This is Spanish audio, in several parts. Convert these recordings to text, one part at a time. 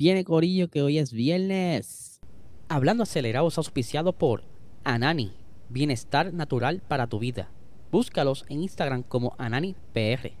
Viene Corillo que hoy es viernes. Hablando acelerados auspiciado por Anani, bienestar natural para tu vida. Búscalos en Instagram como AnaniPR.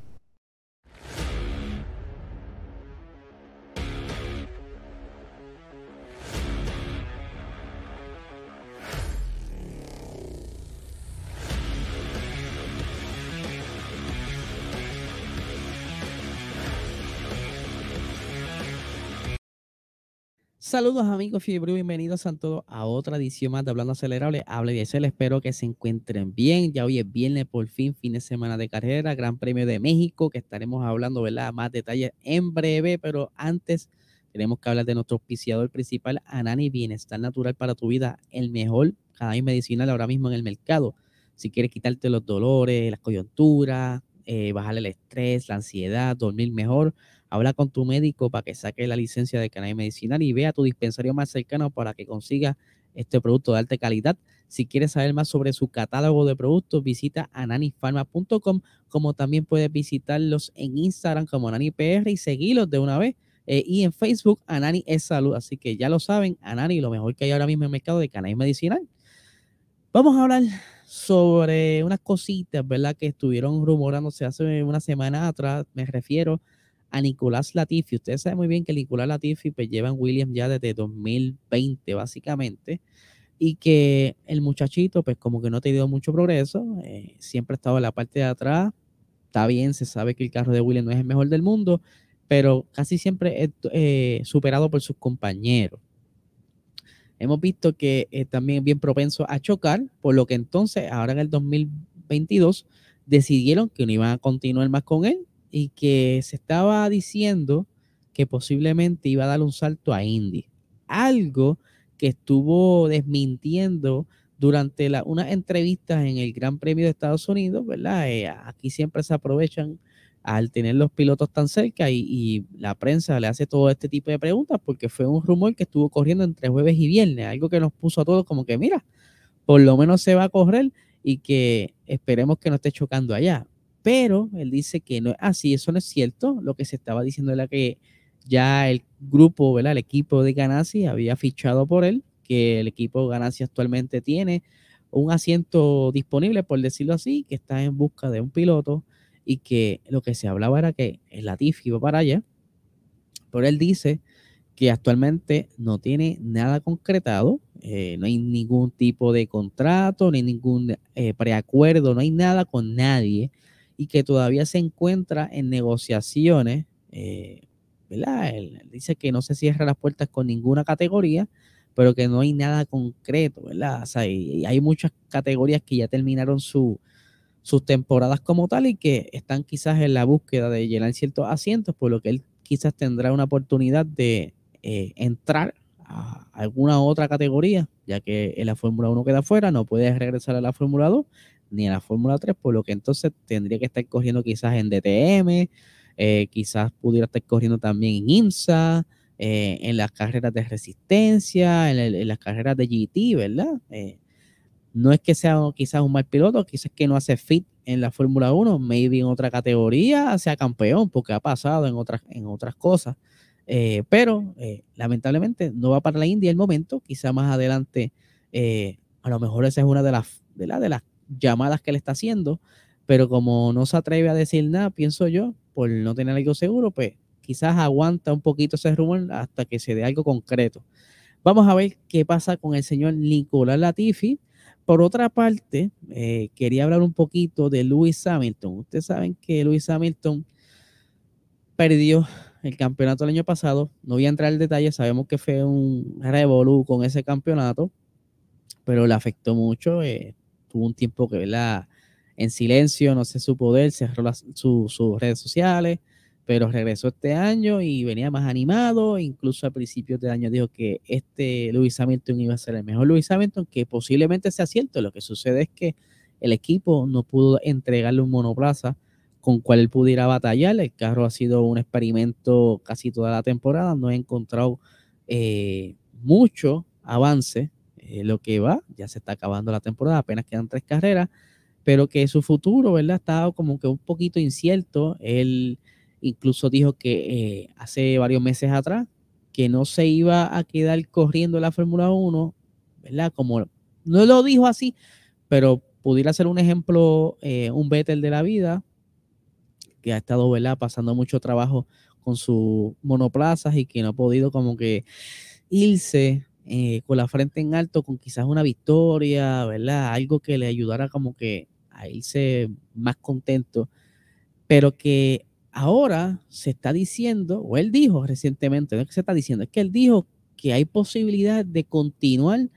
Saludos amigos Fiebre, bienvenidos a todos a otra edición más de Hablando Acelerable. Hable de ser, espero que se encuentren bien. Ya hoy es viernes, por fin, fin de semana de carrera, Gran Premio de México, que estaremos hablando, ¿verdad? Más detalles en breve, pero antes tenemos que hablar de nuestro auspiciador principal, Anani Bienestar Natural para tu vida, el mejor cannabis medicinal ahora mismo en el mercado. Si quieres quitarte los dolores, las coyunturas, eh, bajar el estrés, la ansiedad, dormir mejor, Habla con tu médico para que saque la licencia de cannabis medicinal y vea tu dispensario más cercano para que consiga este producto de alta calidad. Si quieres saber más sobre su catálogo de productos, visita ananifarma.com, como también puedes visitarlos en Instagram como AnaniPR y seguirlos de una vez. Eh, y en Facebook, Anani es salud. Así que ya lo saben, Anani, lo mejor que hay ahora mismo en el mercado de cannabis medicinal. Vamos a hablar sobre unas cositas, ¿verdad? Que estuvieron rumorándose hace una semana atrás. Me refiero a Nicolás Latifi. Ustedes saben muy bien que Nicolás Latifi pues, lleva en Williams ya desde 2020, básicamente, y que el muchachito, pues como que no ha tenido mucho progreso, eh, siempre ha estado en la parte de atrás. Está bien, se sabe que el carro de Williams no es el mejor del mundo, pero casi siempre es eh, superado por sus compañeros. Hemos visto que es también bien propenso a chocar, por lo que entonces, ahora en el 2022, decidieron que no iban a continuar más con él y que se estaba diciendo que posiblemente iba a dar un salto a Indy. Algo que estuvo desmintiendo durante la, unas entrevistas en el Gran Premio de Estados Unidos, ¿verdad? Eh, aquí siempre se aprovechan al tener los pilotos tan cerca y, y, la prensa le hace todo este tipo de preguntas porque fue un rumor que estuvo corriendo entre jueves y viernes, algo que nos puso a todos como que, mira, por lo menos se va a correr y que esperemos que no esté chocando allá. Pero él dice que no es así, eso no es cierto. Lo que se estaba diciendo era que ya el grupo, ¿verdad? el equipo de Ganassi había fichado por él, que el equipo Ganassi actualmente tiene un asiento disponible, por decirlo así, que está en busca de un piloto y que lo que se hablaba era que el Latifi iba para allá. Pero él dice que actualmente no tiene nada concretado, eh, no hay ningún tipo de contrato, ni ningún eh, preacuerdo, no hay nada con nadie y que todavía se encuentra en negociaciones, eh. Él dice que no se cierra las puertas con ninguna categoría, pero que no hay nada concreto, ¿verdad? O sea, y, hay muchas categorías que ya terminaron su, sus temporadas como tal y que están quizás en la búsqueda de llenar ciertos asientos, por lo que él quizás tendrá una oportunidad de eh, entrar a alguna otra categoría, ya que en la Fórmula 1 queda fuera, no puede regresar a la Fórmula 2, ni en la Fórmula 3, por lo que entonces tendría que estar corriendo quizás en DTM, eh, quizás pudiera estar corriendo también en IMSA, eh, en las carreras de resistencia, en, las carreras de GT, ¿verdad? Eh, no es que sea quizás un mal piloto, quizás que no hace fit en la Fórmula 1, maybe en otra categoría sea campeón, porque ha pasado en otras, en otras cosas. pero lamentablemente no va para la India el momento, quizás más adelante, a lo mejor esa es una de las, llamadas que le está haciendo, pero como no se atreve a decir nada, pienso yo, por no tener algo seguro, pues quizás aguanta un poquito ese rumor hasta que se dé algo concreto. Vamos a ver qué pasa con el señor Nicolás Latifi. Por otra parte, eh, quería hablar un poquito de Lewis Hamilton. Ustedes saben que Lewis Hamilton perdió el campeonato el año pasado. No voy a entrar en detalle, sabemos que fue un revolú con ese campeonato, pero le afectó mucho. Eh, tuvo un tiempo que, ¿verdad? En silencio, no sé su poder, cerró sus redes sociales, pero regresó este año y venía más animado. Incluso al principio de año dijo que este Luis Hamilton iba a ser el mejor Luis Hamilton, que posiblemente sea cierto. Lo que sucede es que el equipo no pudo entregarle un monoplaza con cual él pudiera batallar. El carro ha sido un experimento casi toda la temporada. No he encontrado eh, mucho avance eh, lo que va, ya se está acabando la temporada, apenas quedan tres carreras, pero que su futuro, ¿verdad? Estaba como que un poquito incierto. Él incluso dijo que eh, hace varios meses atrás que no se iba a quedar corriendo la Fórmula 1, ¿verdad? Como no lo dijo así, pero pudiera ser un ejemplo, eh, un Vettel de la vida, que ha estado, ¿verdad? Pasando mucho trabajo con sus monoplazas y que no ha podido como que irse eh, con la frente en alto con quizás una victoria, ¿verdad? Algo que le ayudara como que a irse más contento, pero que ahora se está diciendo, o él dijo recientemente, no es que se está diciendo, es que él dijo que hay posibilidad de continuar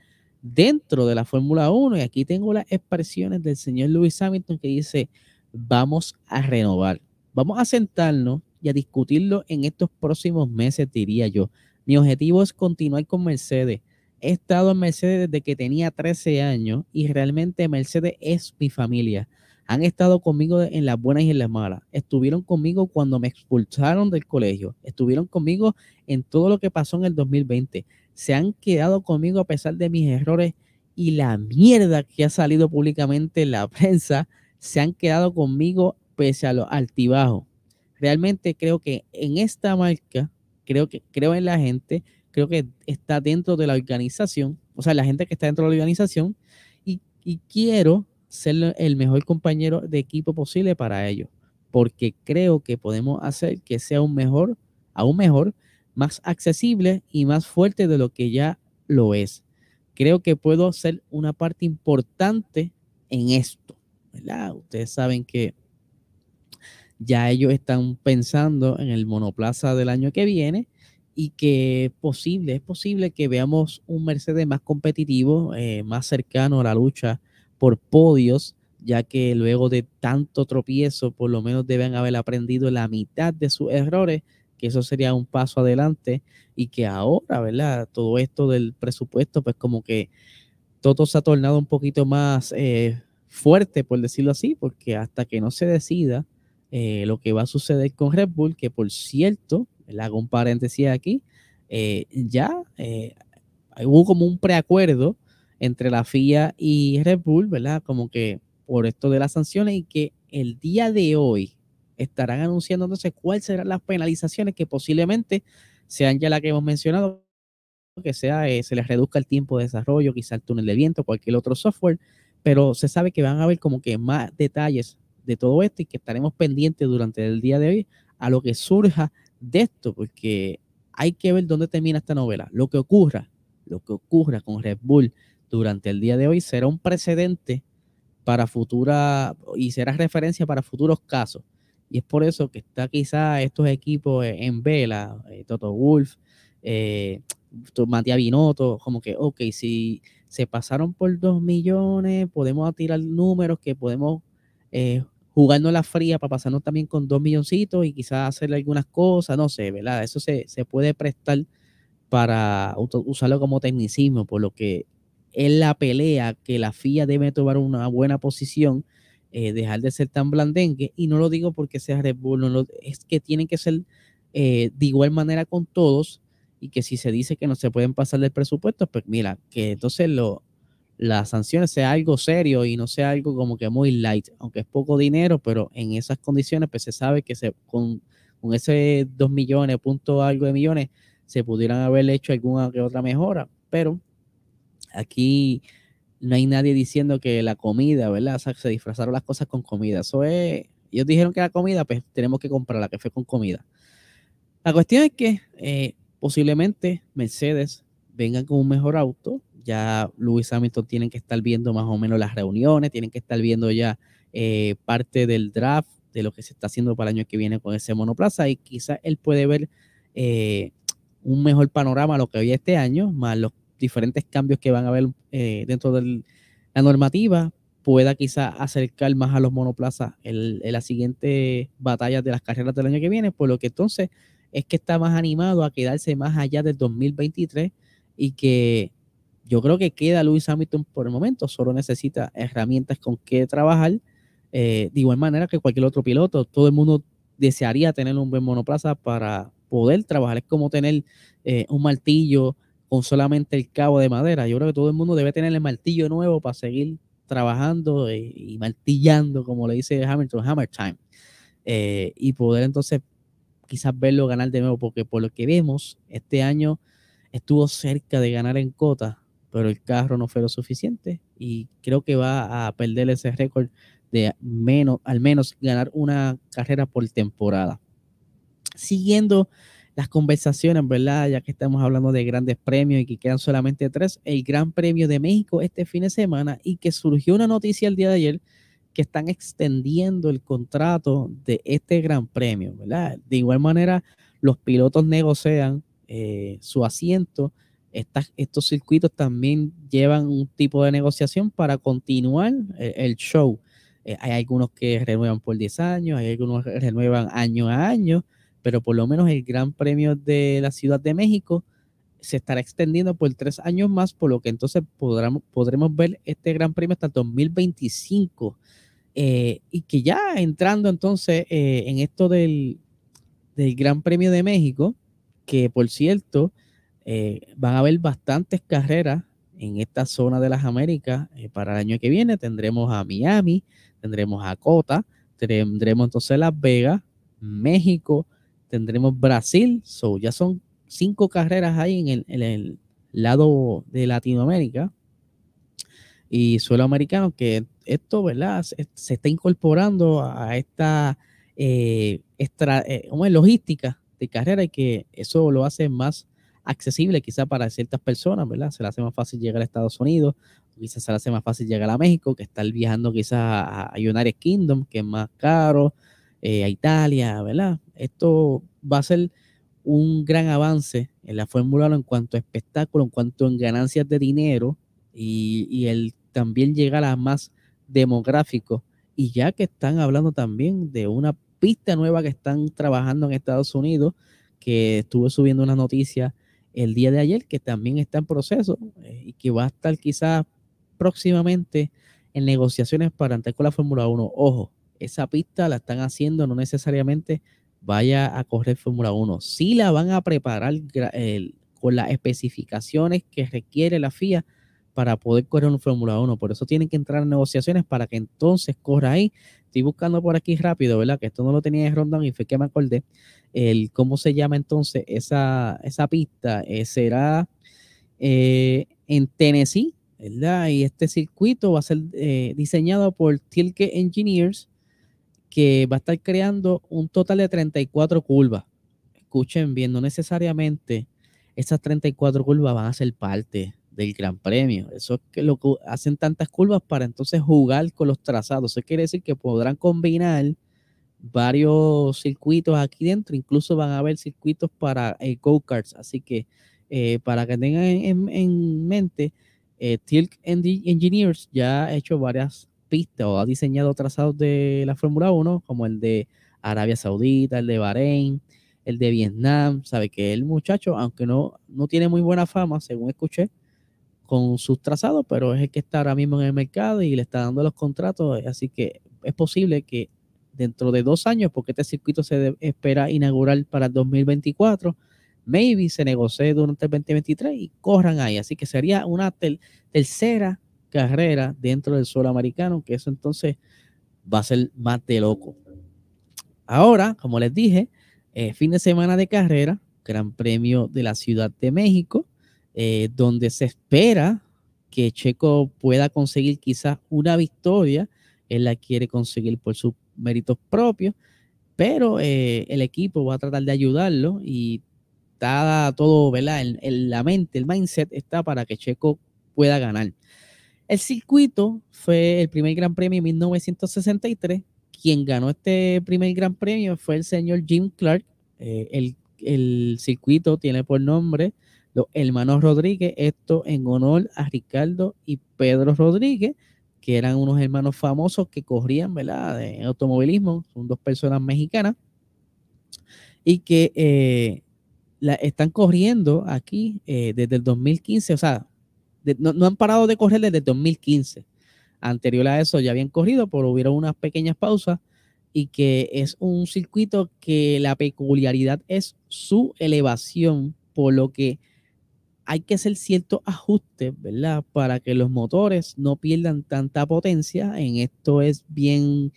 dentro de la Fórmula 1. Y aquí tengo las expresiones del señor Lewis Hamilton que dice, vamos a renovar, vamos a sentarnos y a discutirlo en estos próximos meses, diría yo. Mi objetivo es continuar con Mercedes. He estado en Mercedes desde que tenía 13 años y realmente Mercedes es mi familia. Han estado conmigo en las buenas y en las malas. Estuvieron conmigo cuando me expulsaron del colegio. Estuvieron conmigo en todo lo que pasó en el 2020. Se han quedado conmigo a pesar de mis errores y la mierda que ha salido públicamente en la prensa. Se han quedado conmigo pese a los altibajos. Realmente creo que en esta marca, creo que creo en la gente, creo que está dentro de la organización, o sea, la gente que está dentro de la organización y, y quiero ser el mejor compañero de equipo posible para ellos, porque creo que podemos hacer que sea un mejor, aún mejor, más accesible y más fuerte de lo que ya lo es. Creo que puedo ser una parte importante en esto, ¿verdad? Ustedes saben que ya ellos están pensando en el monoplaza del año que viene y que posible, es posible que veamos un Mercedes más competitivo, eh, más cercano a la lucha por podios, ya que luego de tanto tropiezo, por lo menos deben haber aprendido la mitad de sus errores, que eso sería un paso adelante y que ahora, ¿verdad? Todo esto del presupuesto, pues como que todo se ha tornado un poquito más eh, fuerte, por decirlo así, porque hasta que no se decida eh, lo que va a suceder con Red Bull, que por cierto, le hago un paréntesis aquí, eh, ya hubo como un preacuerdo entre la FIA y Red Bull, ¿verdad? Como que por esto de las sanciones y que el día de hoy estarán anunciando entonces cuáles serán las penalizaciones que posiblemente sean ya las que hemos mencionado, que sea eh, se les reduzca el tiempo de desarrollo, quizá el túnel de viento, cualquier otro software, pero se sabe que van a haber como que más detalles de todo esto y que estaremos pendientes durante el día de hoy a lo que surja de esto, porque hay que ver dónde termina esta novela. Lo que ocurra, lo que ocurra con Red Bull, durante el día de hoy será un precedente para futura y será referencia para futuros casos. Y es por eso que está quizá estos equipos en vela, eh, Toto Wolf, eh, Matías Binotto, como que, ok, si se pasaron por dos millones, podemos tirar números que podemos eh, jugarnos la fría para pasarnos también con dos milloncitos y quizás hacer algunas cosas, no sé, ¿verdad? Eso se, se puede prestar para usarlo como tecnicismo, por lo que es la pelea que la FIA debe tomar una buena posición, eh, dejar de ser tan blandengue, y no lo digo porque sea Red es que tienen que ser eh, de igual manera con todos, y que si se dice que no se pueden pasar del presupuesto, pues mira, que entonces lo, las sanciones sea algo serio y no sea algo como que muy light, aunque es poco dinero, pero en esas condiciones pues se sabe que con, con ese 2 millones, punto algo de millones, se pudieran haber hecho alguna que otra mejora, pero Aquí no hay nadie diciendo que la comida, ¿verdad? O sea, se disfrazaron las cosas con comida. Eso es, ellos dijeron que la comida, pues tenemos que comprarla, que fue con comida. La cuestión es que eh, posiblemente Mercedes vengan con un mejor auto. Ya Lewis Hamilton tienen que estar viendo más o menos las reuniones, tienen que estar viendo ya eh, parte del draft de lo que se está haciendo para el año que viene con ese monoplaza y quizás él puede ver eh, un mejor panorama a lo que había este año, más los diferentes cambios que van a haber eh, dentro de la normativa pueda quizá acercar más a los monoplazas en, la siguiente batalla de las carreras del año que viene, por lo que entonces es que está más animado a quedarse más allá del 2023 y que yo creo que queda Lewis Hamilton por el momento, solo necesita herramientas con que trabajar, eh, de igual manera que cualquier otro piloto, todo el mundo desearía tener un buen monoplaza para poder trabajar, es como tener eh, un martillo, con solamente el cabo de madera. Yo creo que todo el mundo debe tener el martillo nuevo para seguir trabajando y, martillando, como le dice Hamilton, Hammer Time, eh, y poder entonces quizás verlo ganar de nuevo, porque por lo que vemos, este año estuvo cerca de ganar en cota, pero el carro no fue lo suficiente y creo que va a perder ese récord de menos, al menos ganar una carrera por temporada. Siguiendo las conversaciones, ¿verdad? Ya que estamos hablando de grandes premios y que quedan solamente tres, el Gran Premio de México este fin de semana y que surgió una noticia el día de ayer que están extendiendo el contrato de este Gran Premio, ¿verdad? De igual manera, los pilotos negocian eh, su asiento. Estos circuitos también llevan un tipo de negociación para continuar eh, el, show. Eh, hay algunos que renuevan por 10 años, hay algunos que renuevan año a año pero por lo menos el Gran Premio de la Ciudad de México se estará extendiendo por tres años más, por lo que entonces podremos, podremos ver este Gran Premio hasta el 2025. Eh, y que ya entrando entonces en esto del, Gran Premio de México, que por cierto, eh, van a haber bastantes carreras en esta zona de las Américas para el año que viene. Tendremos a Miami, tendremos a Cota, tendremos entonces Las Vegas, México, tendremos Brasil, so ya son cinco carreras ahí en el, lado de Latinoamérica y suelo americano, que esto, ¿verdad? Se, está incorporando a esta eh, eh logística de carrera y que eso lo hace más accesible quizá para ciertas personas, ¿verdad? Se le hace más fácil llegar a Estados Unidos, quizás se le hace más fácil llegar a México que estar viajando quizás a, United Kingdom, que es más caro, eh, a Italia, ¿verdad? Esto va a ser un gran avance en la Fórmula 1 en cuanto a espectáculo, en cuanto a ganancias de dinero y, el también llegar a más demográfico. Y ya que están hablando también de una pista nueva que están trabajando en Estados Unidos, que estuve subiendo una noticia el día de ayer, que también está en proceso eh, y que va a estar quizás próximamente en negociaciones para entrar con la Fórmula 1. Ojo, esa pista la están haciendo, no necesariamente vaya a correr Fórmula 1. Sí la van a preparar con las especificaciones que requiere la FIA para poder correr un Fórmula 1. Por eso tienen que entrar en negociaciones para que entonces corra ahí. Estoy buscando por aquí rápido, ¿verdad? Que esto no lo tenía en Rondón y fue que me acordé. El, ¿Cómo se llama entonces esa, esa pista? Eh, será eh, en Tennessee, ¿verdad? Y este circuito va a ser eh, diseñado por Tilke Engineers que va a estar creando un total de 34 curvas. Escuchen bien, no necesariamente esas 34 curvas van a ser parte del Gran Premio. Eso es que lo que hacen tantas curvas para entonces jugar con los trazados. Eso quiere decir que podrán combinar varios circuitos aquí dentro. Incluso van a haber circuitos para eh, go-karts. Así que eh, para que tengan en, mente, eh, Tilk Engineers ya ha hecho varias o ha diseñado trazados de la Fórmula 1, como el de Arabia Saudita, el de Bahrein, el de Vietnam. Sabe que el muchacho, aunque no, no tiene muy buena fama, según escuché, con sus trazados, pero es el que está ahora mismo en el mercado y le está dando los contratos. Así que es posible que dentro de dos años, porque este circuito se espera inaugurar para el 2024, maybe se negocie durante el 2023 y corran ahí. Así que sería una tercera carrera dentro del suelo americano, que eso entonces va a ser más de loco. Ahora, como les dije, eh, fin de semana de carrera, Gran Premio de la Ciudad de México, eh, donde se espera que Checo pueda conseguir quizás una victoria. Él la quiere conseguir por sus méritos propios, pero eh, el equipo va a tratar de ayudarlo y está todo, ¿verdad? En, la mente, el mindset está para que Checo pueda ganar. El circuito fue el primer Gran Premio en 1963. Quien ganó este primer Gran Premio fue el señor Jim Clark. Eh, el, el, circuito tiene por nombre los hermanos Rodríguez, esto en honor a Ricardo y Pedro Rodríguez, que eran unos hermanos famosos que corrían, ¿verdad?, de automovilismo, son dos personas mexicanas, y que eh, la, están corriendo aquí eh, desde el 2015, o sea, no, han parado de correr desde 2015. Anterior a eso ya habían corrido, pero hubieron unas pequeñas pausas y que es un circuito que la peculiaridad es su elevación, por lo que hay que hacer ciertos ajustes, ¿verdad? Para que los motores no pierdan tanta potencia. En esto es bien,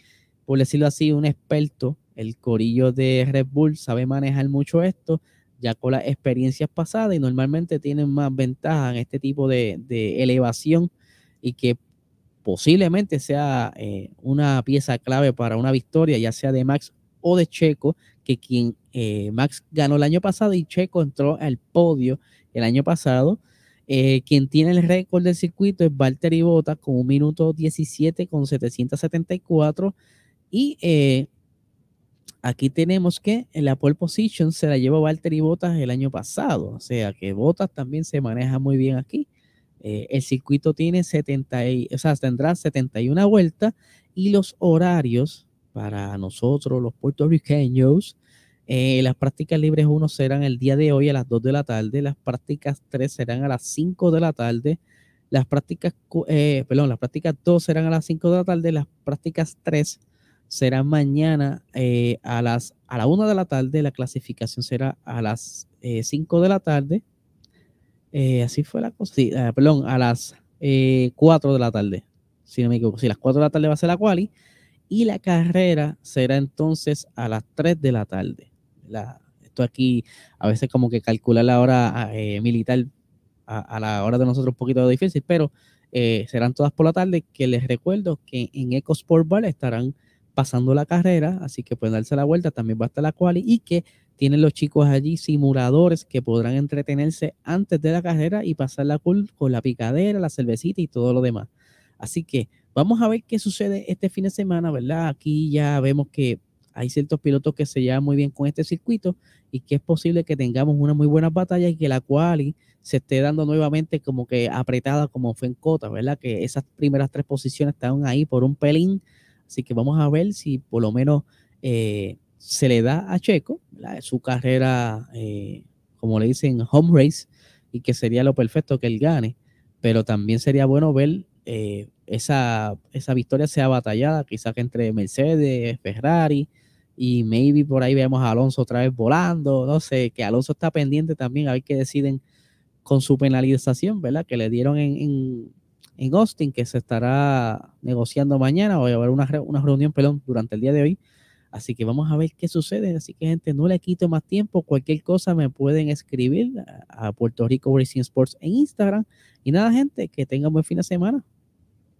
por decirlo así, un experto el corillo de Red Bull sabe manejar mucho esto, ya con las experiencias pasadas y normalmente tienen más ventaja en este tipo de, elevación y que posiblemente sea eh, una pieza clave para una victoria, ya sea de Max o de Checo, que quien eh, Max ganó el año pasado y Checo entró al podio el año pasado. Eh, quien tiene el récord del circuito es Valtteri Bottas con un minuto 17 con 774 y eh, aquí tenemos que en la pole position se la llevó Valtteri Bottas el año pasado, o sea que Bottas también se maneja muy bien aquí. el circuito tiene 70, o sea, tendrá 71 vueltas y los horarios para nosotros, los puertorriqueños. Eh, las prácticas libres 1 serán el día de hoy a las 2 de la tarde, las prácticas 3 serán a las 5 de la tarde, las prácticas, eh, perdón, las prácticas 2 serán a las 5 de la tarde, las prácticas 3 serán mañana eh, a las a la 1 de la tarde, la clasificación será a las 5 de la tarde. así fue la cosa, sí, perdón, a las 4 de la tarde, si no me equivoco, si las 4 de la tarde va a ser la quali y la carrera será entonces a las 3 de la tarde. Esto aquí a veces como que calcular la hora eh, militar a, la hora de nosotros un poquito difícil, pero eh, serán todas por la tarde, que les recuerdo que en EcoSport Bar estarán pasando la carrera, así que pueden darse la vuelta, también va a estar la quali y que tienen los chicos allí simuladores que podrán entretenerse antes de la carrera y pasar la cool con la picadera, la cervecita y todo lo demás. Así que Vamos a ver qué sucede este fin de semana, ¿verdad? Aquí ya vemos que hay ciertos pilotos que se llevan muy bien con este circuito y que es posible que tengamos una muy buena batalla y que la cual se esté dando nuevamente como que apretada como fue en Cota, ¿verdad? Que esas primeras tres posiciones estaban ahí por un pelín. Así que vamos a ver si por lo menos eh, se le da a Checo su carrera, eh, como le dicen, home race, y que sería lo perfecto que él gane. Pero también sería bueno ver eh, esa, esa victoria sea batallada, quizás entre Mercedes, Ferrari y maybe por ahí vemos a Alonso otra vez volando, no sé, que Alonso está pendiente también a ver qué deciden con su penalización, ¿verdad? Que le dieron en, en, Austin, que se estará negociando mañana, o a haber una, una reunión, perdón, durante el día de hoy. Así que vamos a ver qué sucede. Así que, gente, no le quito más tiempo. Cualquier cosa me pueden escribir a Puerto Rico Racing Sports en Instagram. Y nada, gente, que tengan buen fin de semana.